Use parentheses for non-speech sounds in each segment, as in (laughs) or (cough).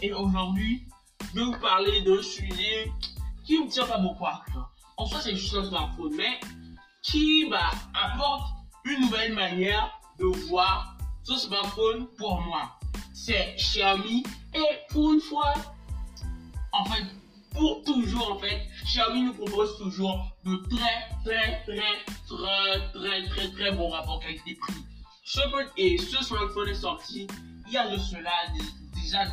Et aujourd'hui, je vais vous parler d'un sujet qui me tient pas beaucoup à cœur. En soi, c'est juste un smartphone, mais qui bah, apporte une nouvelle manière de voir ce smartphone pour moi. C'est Xiaomi et pour une fois, en fait, pour toujours en fait, Xiaomi nous propose toujours de très très très très très très très bons rapports qualité-prix. Ce, et ce smartphone est sorti il y a de cela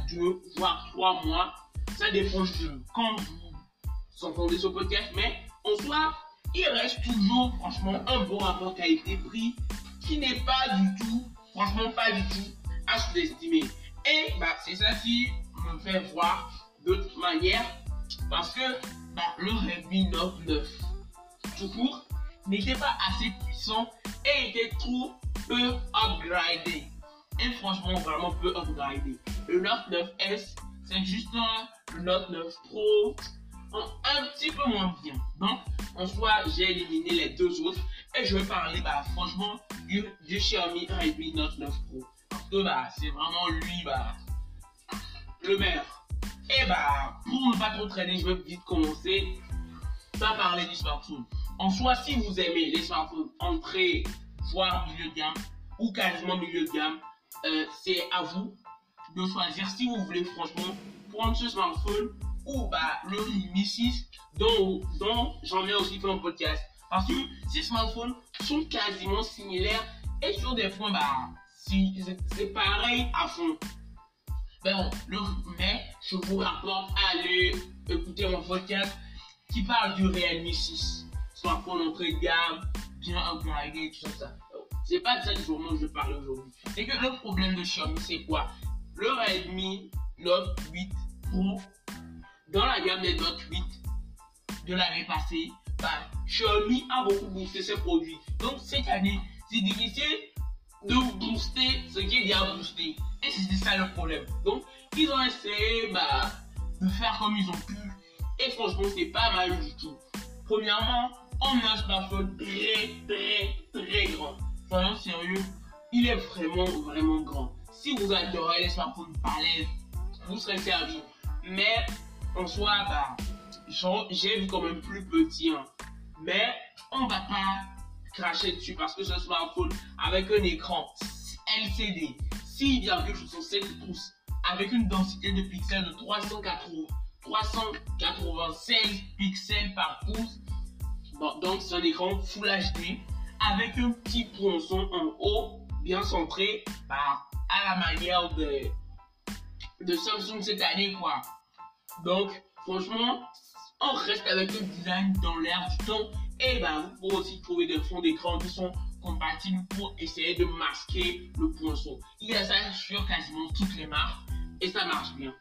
deux voire trois mois. Ça dépend de quand vous entendez ce podcast, mais en soi, il reste toujours franchement un bon rapport qualité-prix qui n'est pas du tout, franchement pas du tout à sous-estimer. Et bah, c'est ça qui me fait voir d'autres manières parce que bah, le Redmi Note 9 tout court n'était pas assez puissant et était trop peu upgradé. Et franchement, vraiment peu upgradé. Le Note 9S, c'est juste le Note 9 Pro un petit peu moins bien. Donc, en soi, j'ai éliminé les deux autres et je vais parler, bah, franchement, du, Xiaomi Redmi Note 9 Pro. Parce que, bah, c'est vraiment lui, bah, le meilleur. Et bah, pour ne pas trop traîner, je vais vite commencer par parler du smartphone. En soi, si vous aimez les smartphones entrée, voire milieu de gamme, ou quasiment milieu de gamme, euh, c'est à vous de choisir si vous voulez franchement prendre ce smartphone ou bah, le Mi 6 dont, j'en ai aussi fait un podcast. Parce que ces smartphones sont quasiment similaires et sur des points, bah, c'est pareil à fond. Ben bon, le, mais je vous rapporte à aller écouter mon podcast qui parle du Realme 6. Smartphone entrée de gamme, bien upgradé, tout ça. C'est pas de ça dont je vais parler aujourd'hui. C'est que le problème de Xiaomi, c'est quoi? Le Redmi Note 8 Pro, dans la gamme des Note 8 de l'année passée, bah, Xiaomi a beaucoup boosté ses produits. Donc cette année, c'est difficile de booster ce qui est bien boosté. Et c'est ça le problème. Donc, ils ont essayé bah, de faire comme ils ont pu. Et franchement, c'est pas mal du tout. Premièrement, on a un smartphone très, très, très grand. Soyons sérieux, il est vraiment, vraiment grand. Si vous adorez les smartphones balèzes, vous serez servi. Mais en soi, bah, j'ai vu quand même plus petit. Hein. Mais on va pas cracher dessus parce que ce smartphone avec un écran LCD 6,67 pouces avec une densité de pixels de 396 pixels par pouce. donc c'est un écran Full HD avec un petit ponçon en haut bien centré bah, à la manière de, de Samsung cette année quoi. Donc franchement on reste avec un design dans l'air du temps et bah, vous pouvez aussi trouver des fonds d'écran qui sont compatibles pour essayer de masquer le poinçon. Il y a ça sur quasiment toutes les marques et ça marche bien.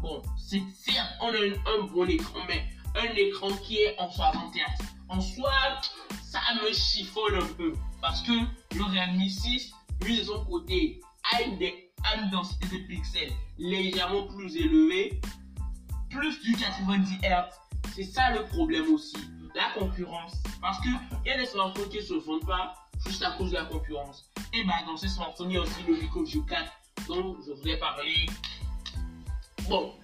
Bon, c'est certes, on a un, bon écran, mais un écran qui est en 60 Hz. En soi, ça me chiffonne un peu parce que le Realme 6, lui de son côté, a une, a une densité de pixels légèrement plus élevée, plus du 90 Hz. C'est ça le problème aussi la concurrence. Parce qu'il y a des smartphones qui ne se vendent pas juste à cause de la concurrence. Et bah, dans ces smartphones, il y a aussi le Vico View 4 dont je voulais parler. Bon,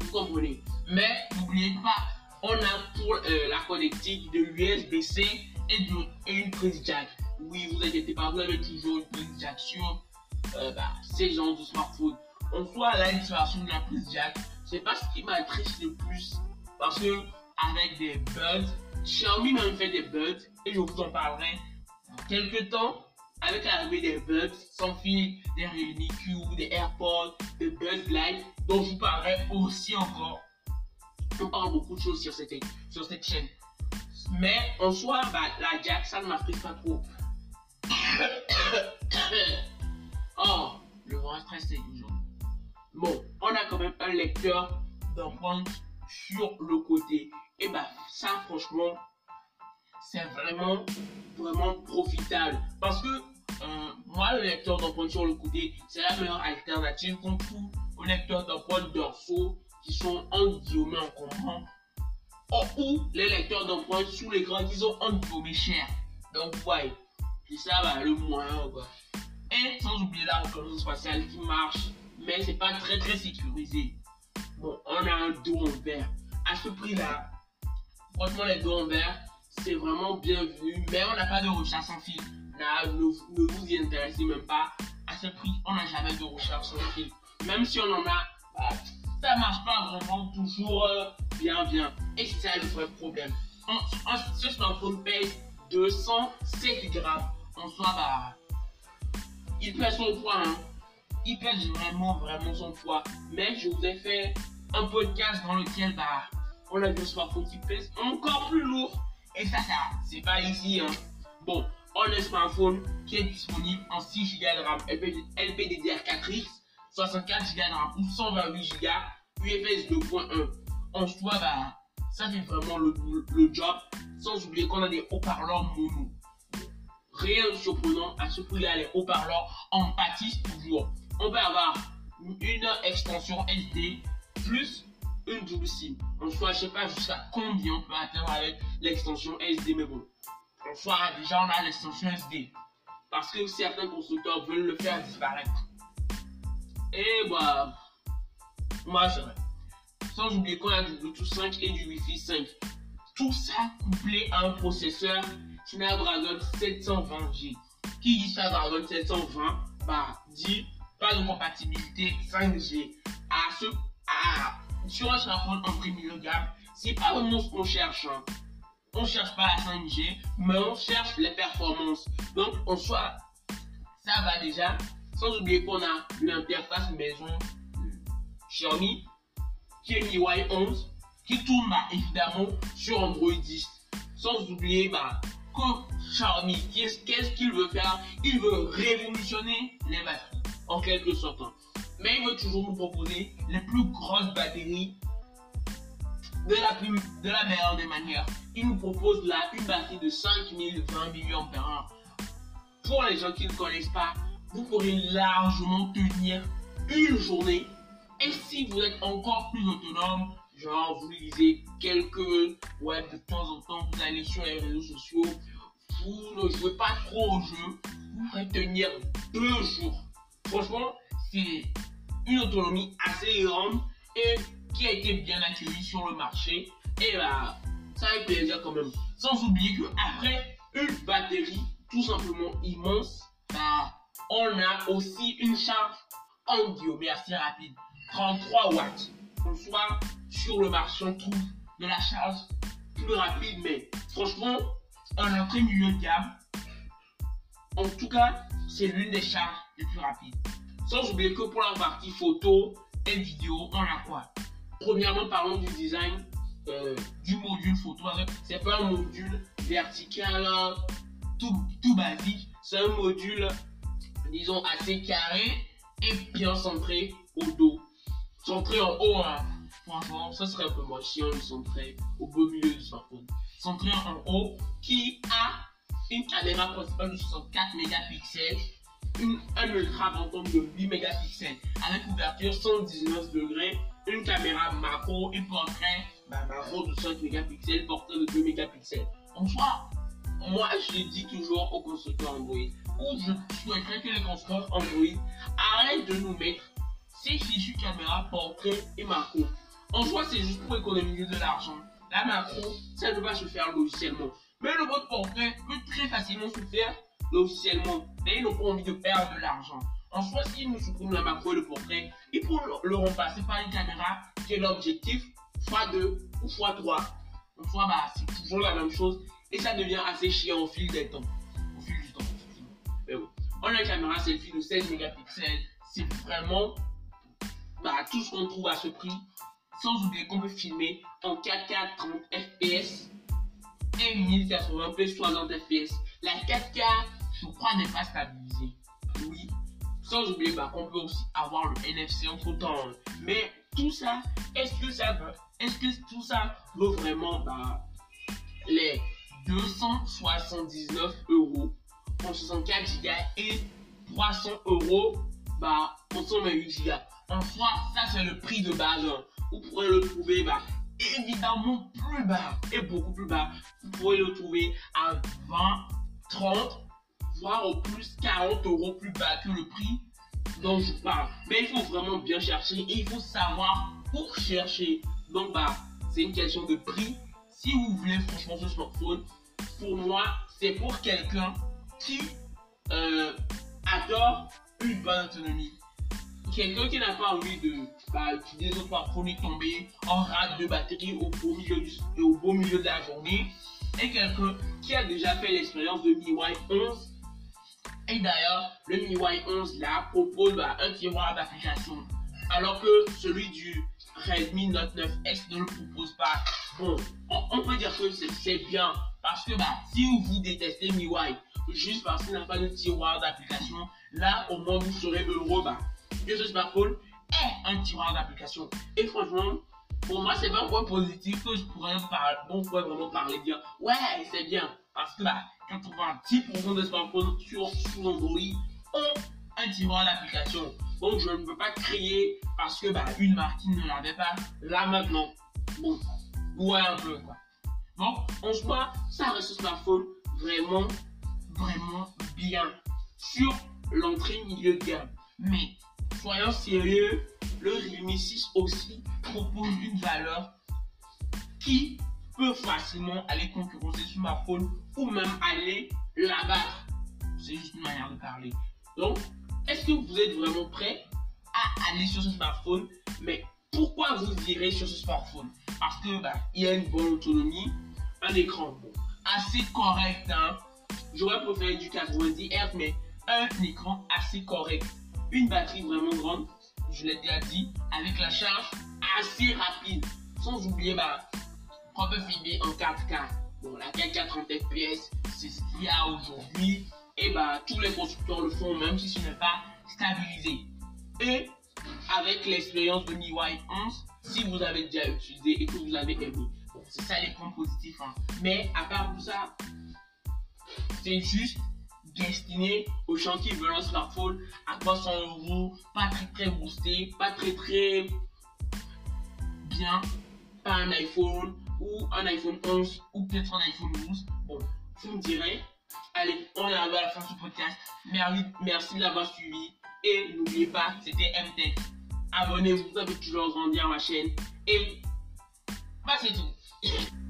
vous comprenez. Mais n'oubliez pas, on a pour euh, la connectique de l'USB-C et, de, une prise jack. Oui, vous inquiétez pas, vous avez toujours une prise jack sur euh, bah, ces genres de smartphones. En soi, l'installation de la prise jack, c'est pas ce qui m'attriste le plus. Parce que avec des buds. Xiaomi même fait des buds et je vous en parlerai dans quelques temps avec l'arrivée des buds sans fil, des Q, des AirPods, des Buds Live dont je vous parlerai aussi encore. On parle beaucoup de choses sur cette, sur cette chaîne. Mais en soi, bah, la jack, ça ne m'affecte pas trop. (coughs) oh, le grand stress c'est toujours. Bon, on a quand même un lecteur d'empreintes sur le côté. Et bah ça franchement, c'est vraiment, vraiment profitable. Parce que euh, moi, le lecteur d'empreintes sur le côté, c'est la meilleure alternative qu'on trouve aux lecteurs d'empreintes dorsaux qui sont en guillemets encombrants. Oh, ou les lecteurs d'empreintes sous l'écran qui sont en guillemets chers. Donc, ouais, c'est ça bah, le moyen quoi. Et sans oublier la reconnaissance faciale qui marche mais c'est pas très très sécurisé. Bon, on a un dos en verre. À ce prix-là, franchement, les dos en verre, c'est vraiment bienvenu, mais on n'a pas de recharge sans fil. Là, ne, vous y intéressez même pas. À ce prix, on n'a jamais de recharge sans fil. Même si on en a, bah, ça marche pas vraiment toujours euh, bien bien. Et c'est ça le vrai problème. ce smartphone pèse 207 grammes. En soi, bah, il pèse son poids. Hein. Il pèse vraiment, vraiment son poids. Mais je vous ai fait un podcast dans lequel bah, on a vu un smartphone qui pèse encore plus lourd. Et ça, ça, c'est pas ici. Hein. Bon, on a un smartphone qui est disponible en 6 Go de RAM LPDDR4X, 64 Go de ou 128 Go UFS 2.1. En soi, bah, ça fait vraiment le, le job. Sans oublier qu'on a des haut-parleurs mono. Rien de surprenant, à ce prix-là, les haut-parleurs en pâtissent toujours. On peut avoir une extension SD plus une double SIM. En soi, je sais pas jusqu'à combien on peut atteindre avec l'extension SD, mais bon. En soi, déjà, on a l'extension SD. Parce que certains constructeurs veulent le faire disparaître. Et bah, moi, c'est vrai. Sans oublier qu'on a du Bluetooth 5 et du Wi-Fi 5. Tout ça couplé à un processeur Snapdragon 720G. Qui dit Snapdragon 720 bah, dit pas de compatibilité 5G. À ce, à, sur un smartphone en premium gamme, c'est pas vraiment ce qu'on cherche. Hein. On cherche pas la 5G, mais on cherche les performances. Donc, en soi, ça va déjà. Sans oublier qu'on a une interface maison Xiaomi qui est MIUI 11 qui tourne bah, évidemment sur Android 10. Sans oublier bah, que Xiaomi, qu'est-ce qu'il veut faire? Il veut révolutionner les batteries en quelque sorte. Mais il veut toujours nous proposer les plus grosses batteries de la, plus, de la meilleure des manières. Il nous propose là une batterie de 5020 mAh. Pour les gens qui ne connaissent pas, vous pourrez largement tenir une journée. Et si vous êtes encore plus autonome, genre vous lisez quelques web de temps en temps, vous allez sur les réseaux sociaux, vous ne jouez pas trop au jeu, vous pourrez tenir deux jours. Franchement, c'est une autonomie assez grande et qui a été bien accueillie sur le marché. Et bah, ça fait plaisir quand même. Sans oublier qu'après une batterie tout simplement immense, bah, on a aussi une charge en mais assez rapide. 33 watts. On soit sur le marché, on trouve de la charge plus rapide, mais franchement, un entrée milieu de gamme, en tout cas, c'est l'une des charges les plus rapides. Sans oublier que pour la partie photo et vidéo, on a quoi? Premièrement, parlons du design euh, du module photo. C'est pas un module vertical tout, tout basique, c'est un module, disons, assez carré et bien centré au dos. Centré en haut, hein. serait un peu moche si on le centrait au beau milieu du smartphone. Centré en haut, qui a une caméra principale de 64 mégapixels, une, un ultra grand de 8 mégapixels avec ouverture 119 degrés, une caméra macro et portrait bah, macro de 5 mégapixels, portrait de 2 mégapixels. En soi, moi je dis toujours aux constructeurs Android, ou je souhaiterais que les constructeurs Android arrêtent de nous mettre ces fichus caméra, portrait et macro. En soi, c'est juste pour économiser de l'argent. La macro, ça ne va se faire logiciellement. Mais le mode portrait peut très facilement se faire logiciellement. Mais ils n'ont pas envie de perdre de l'argent. En soi, s'ils nous suppriment la macro et le portrait, ils pourront le remplacer par une caméra qui est l'objectif x2 ou x3. En soi, bah, c'est toujours la même chose et ça devient assez chiant au fil des temps. On a une caméra selfie de 16 mégapixels. C'est vraiment bah, tout ce qu'on trouve à ce prix. Sans oublier qu'on peut filmer en 4K 30 fps et 1080p 60 fps. La 4K, je crois, n'est pas stabilisée. Oui. Sans oublier bah, qu'on peut aussi avoir le NFC entre temps. Mais tout ça, est-ce que ça est-ce tout ça vaut vraiment bah, les 279 euros? Pour 64 Go et 300 euros bah, pour 128 Go. En soi, ça c'est le prix de base. Vous pourrez le trouver bah, évidemment plus bas et beaucoup plus bas. Vous pourrez le trouver à 20, 30, voire au plus 40 euros plus bas que le prix dont je parle. Mais il faut vraiment bien chercher et il faut savoir où chercher. Donc, bah, c'est une question de prix. Si vous voulez franchement ce smartphone, pour moi, c'est pour quelqu'un qui euh, adore une bonne autonomie. Quelqu'un qui n'a pas envie de bah, utiliser son smartphone tomber en rate de batterie au beau milieu, au beau milieu de la journée. Et quelqu'un qui a déjà fait l'expérience de MIUI 11 et d'ailleurs, le MIUI 11 là propose bah, un tiroir d'application. Alors que celui du Redmi Note 9S ne le propose pas. Bon, on, peut dire que c'est bien. Parce que bah, si vous détestez MIUI, juste parce qu'il n'a pas de tiroir d'application, là au moins vous serez heureux bah, que ce smartphone est un tiroir d'application. Et franchement, pour moi, c'est pas un point positif que je pourrais, vraiment parler, dire ouais, c'est bien. Parce que bah, 90% des smartphones sur, sur Android ont un tiroir d'application. Donc je ne peux pas crier parce que bah, une marque ne l'avait pas. Là maintenant, bon, ouais un peu quoi. Bon, en soi, ça reste un smartphone vraiment, vraiment bien sur l'entrée milieu de gamme. Mais soyons sérieux, le Realme 6 aussi propose une valeur qui peut facilement aller concurrencer ce smartphone ou même aller là-bas. C'est juste une manière de parler. Donc, est-ce que vous êtes vraiment prêt à aller sur ce smartphone? Mais pourquoi vous irez sur ce smartphone? Parce que bah, il y a une bonne autonomie, un écran bon, assez correct. Hein? J'aurais préféré du 90 Hz, mais un écran assez correct. Une batterie vraiment grande, je l'ai déjà dit, avec la charge assez rapide. Sans oublier bah, qu'on peut filmer en 4K. Bon, la 4K 30 fps, c'est ce qu'il y a aujourd'hui. Et bah, tous les constructeurs le font, même si ce n'est pas stabilisé. Et avec l'expérience de MIUI 11, si vous avez déjà utilisé et que vous avez aimé, c'est ça les points positifs. Hein. Mais à part tout ça, c'est juste destiné aux gens qui veulent un smartphone à 300 euros, pas très très boosté, pas très très bien, pas un iPhone ou un iPhone 11 ou peut-être un iPhone 12. Bon, vous me direz. Allez, on est à la fin de ce podcast. Merci, merci de l'avoir suivi. Et n'oubliez pas, c'était MTech. Abonnez-vous, ça peut toujours grandir ma chaîne. Et bah c'est tout. (laughs)